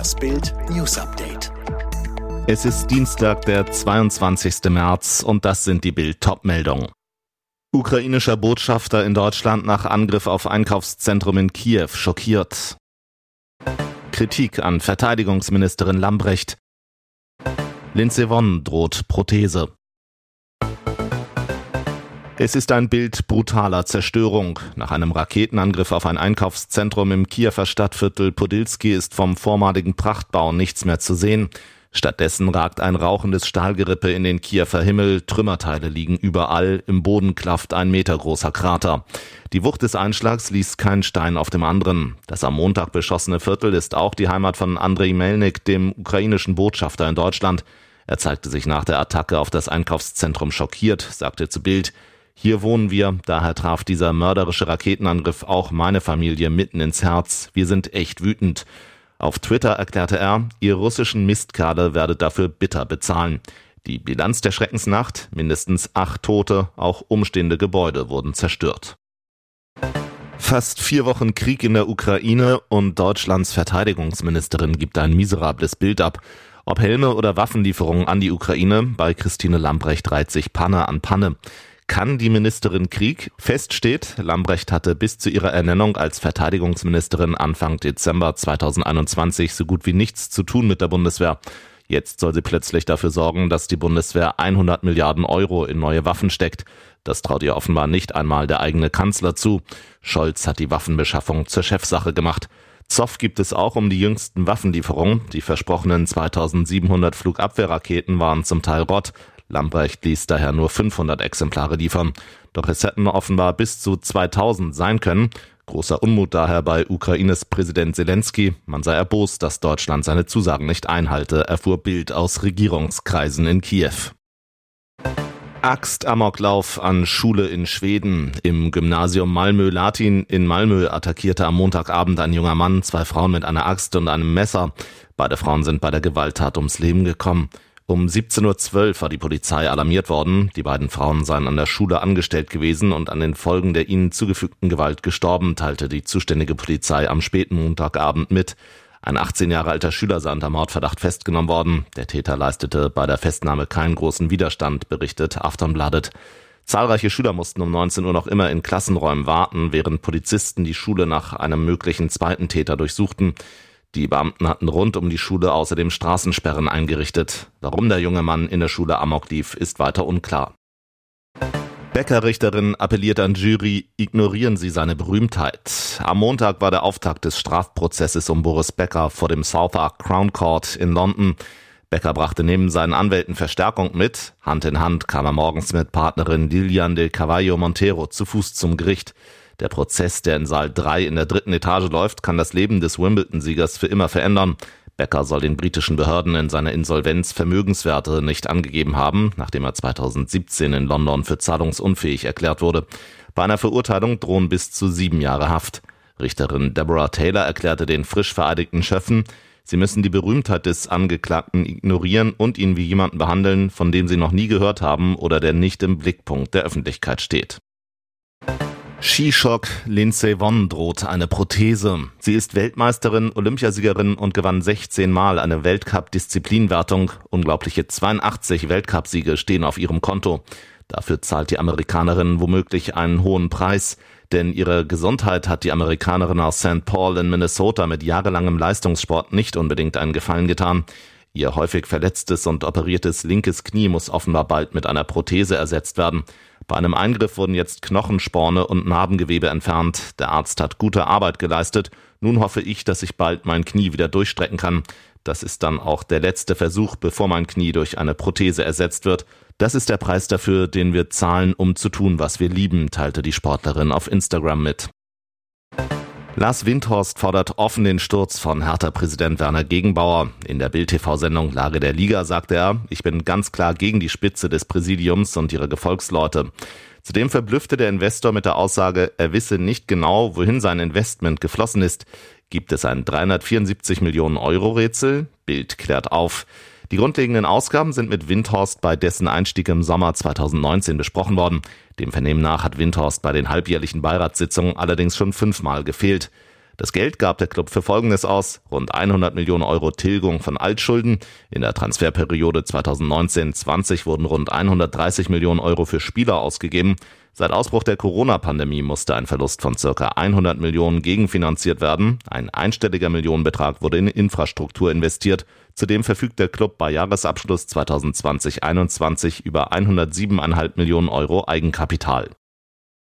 Das Bild News Update. Es ist Dienstag, der 22. März und das sind die Bild Topmeldungen. Ukrainischer Botschafter in Deutschland nach Angriff auf Einkaufszentrum in Kiew schockiert. Kritik an Verteidigungsministerin Lambrecht. Lindsey Vonn droht Prothese. Es ist ein Bild brutaler Zerstörung. Nach einem Raketenangriff auf ein Einkaufszentrum im Kiewer Stadtviertel Podilski ist vom vormaligen Prachtbau nichts mehr zu sehen. Stattdessen ragt ein rauchendes Stahlgerippe in den Kiewer Himmel, Trümmerteile liegen überall, im Boden klafft ein Meter großer Krater. Die Wucht des Einschlags ließ keinen Stein auf dem anderen. Das am Montag beschossene Viertel ist auch die Heimat von Andrei Melnik, dem ukrainischen Botschafter in Deutschland. Er zeigte sich nach der Attacke auf das Einkaufszentrum schockiert, sagte zu Bild, hier wohnen wir, daher traf dieser mörderische Raketenangriff auch meine Familie mitten ins Herz. Wir sind echt wütend. Auf Twitter erklärte er, ihr russischen Mistkerle werdet dafür bitter bezahlen. Die Bilanz der Schreckensnacht, mindestens acht Tote, auch umstehende Gebäude wurden zerstört. Fast vier Wochen Krieg in der Ukraine und Deutschlands Verteidigungsministerin gibt ein miserables Bild ab. Ob Helme oder Waffenlieferungen an die Ukraine, bei Christine Lambrecht reiht sich Panne an Panne kann die Ministerin Krieg. Fest steht, Lambrecht hatte bis zu ihrer Ernennung als Verteidigungsministerin Anfang Dezember 2021 so gut wie nichts zu tun mit der Bundeswehr. Jetzt soll sie plötzlich dafür sorgen, dass die Bundeswehr 100 Milliarden Euro in neue Waffen steckt. Das traut ihr offenbar nicht einmal der eigene Kanzler zu. Scholz hat die Waffenbeschaffung zur Chefsache gemacht. Zoff gibt es auch um die jüngsten Waffenlieferungen. Die versprochenen 2700 Flugabwehrraketen waren zum Teil Rott. Lambrecht ließ daher nur 500 Exemplare liefern. Doch es hätten offenbar bis zu 2000 sein können. Großer Unmut daher bei Ukraines Präsident Zelensky. Man sei erbost, dass Deutschland seine Zusagen nicht einhalte, erfuhr Bild aus Regierungskreisen in Kiew. Axt-Amoklauf an Schule in Schweden. Im Gymnasium Malmö-Latin in Malmö attackierte am Montagabend ein junger Mann zwei Frauen mit einer Axt und einem Messer. Beide Frauen sind bei der Gewalttat ums Leben gekommen. Um 17.12 Uhr war die Polizei alarmiert worden. Die beiden Frauen seien an der Schule angestellt gewesen und an den Folgen der ihnen zugefügten Gewalt gestorben, teilte die zuständige Polizei am späten Montagabend mit. Ein 18 Jahre alter Schüler sei unter Mordverdacht festgenommen worden. Der Täter leistete bei der Festnahme keinen großen Widerstand, berichtet Aftonbladet. Zahlreiche Schüler mussten um 19 Uhr noch immer in Klassenräumen warten, während Polizisten die Schule nach einem möglichen zweiten Täter durchsuchten. Die Beamten hatten rund um die Schule außerdem Straßensperren eingerichtet. Warum der junge Mann in der Schule amok lief, ist weiter unklar. Bäckerrichterin appelliert an Jury, ignorieren Sie seine Berühmtheit. Am Montag war der Auftakt des Strafprozesses um Boris Becker vor dem Southwark Crown Court in London. Becker brachte neben seinen Anwälten Verstärkung mit. Hand in Hand kam er morgens mit Partnerin Lilian de Cavallo Montero zu Fuß zum Gericht. Der Prozess, der in Saal 3 in der dritten Etage läuft, kann das Leben des Wimbledon-Siegers für immer verändern. Becker soll den britischen Behörden in seiner Insolvenz Vermögenswerte nicht angegeben haben, nachdem er 2017 in London für zahlungsunfähig erklärt wurde. Bei einer Verurteilung drohen bis zu sieben Jahre Haft. Richterin Deborah Taylor erklärte den frisch vereidigten Schöffen, sie müssen die Berühmtheit des Angeklagten ignorieren und ihn wie jemanden behandeln, von dem sie noch nie gehört haben oder der nicht im Blickpunkt der Öffentlichkeit steht. Skischock, Lindsey Vonn droht eine Prothese. Sie ist Weltmeisterin, Olympiasiegerin und gewann 16 Mal eine Weltcup-Disziplinwertung. Unglaubliche 82 Weltcupsiege stehen auf ihrem Konto. Dafür zahlt die Amerikanerin womöglich einen hohen Preis, denn ihre Gesundheit hat die Amerikanerin aus St. Paul in Minnesota mit jahrelangem Leistungssport nicht unbedingt einen Gefallen getan. Ihr häufig verletztes und operiertes linkes Knie muss offenbar bald mit einer Prothese ersetzt werden. Bei einem Eingriff wurden jetzt Knochensporne und Narbengewebe entfernt. Der Arzt hat gute Arbeit geleistet. Nun hoffe ich, dass ich bald mein Knie wieder durchstrecken kann. Das ist dann auch der letzte Versuch, bevor mein Knie durch eine Prothese ersetzt wird. Das ist der Preis dafür, den wir zahlen, um zu tun, was wir lieben, teilte die Sportlerin auf Instagram mit. Lars Windhorst fordert offen den Sturz von Hertha-Präsident Werner Gegenbauer. In der Bild-TV-Sendung Lage der Liga sagte er, ich bin ganz klar gegen die Spitze des Präsidiums und ihre Gefolgsleute. Zudem verblüffte der Investor mit der Aussage, er wisse nicht genau, wohin sein Investment geflossen ist. Gibt es ein 374 Millionen Euro Rätsel? Bild klärt auf. Die grundlegenden Ausgaben sind mit Windhorst bei dessen Einstieg im Sommer 2019 besprochen worden. Dem Vernehmen nach hat Windhorst bei den halbjährlichen Beiratssitzungen allerdings schon fünfmal gefehlt. Das Geld gab der Club für Folgendes aus. Rund 100 Millionen Euro Tilgung von Altschulden. In der Transferperiode 2019-20 wurden rund 130 Millionen Euro für Spieler ausgegeben. Seit Ausbruch der Corona-Pandemie musste ein Verlust von circa 100 Millionen gegenfinanziert werden. Ein einstelliger Millionenbetrag wurde in Infrastruktur investiert. Zudem verfügt der Club bei Jahresabschluss 2020-21 über 107,5 Millionen Euro Eigenkapital.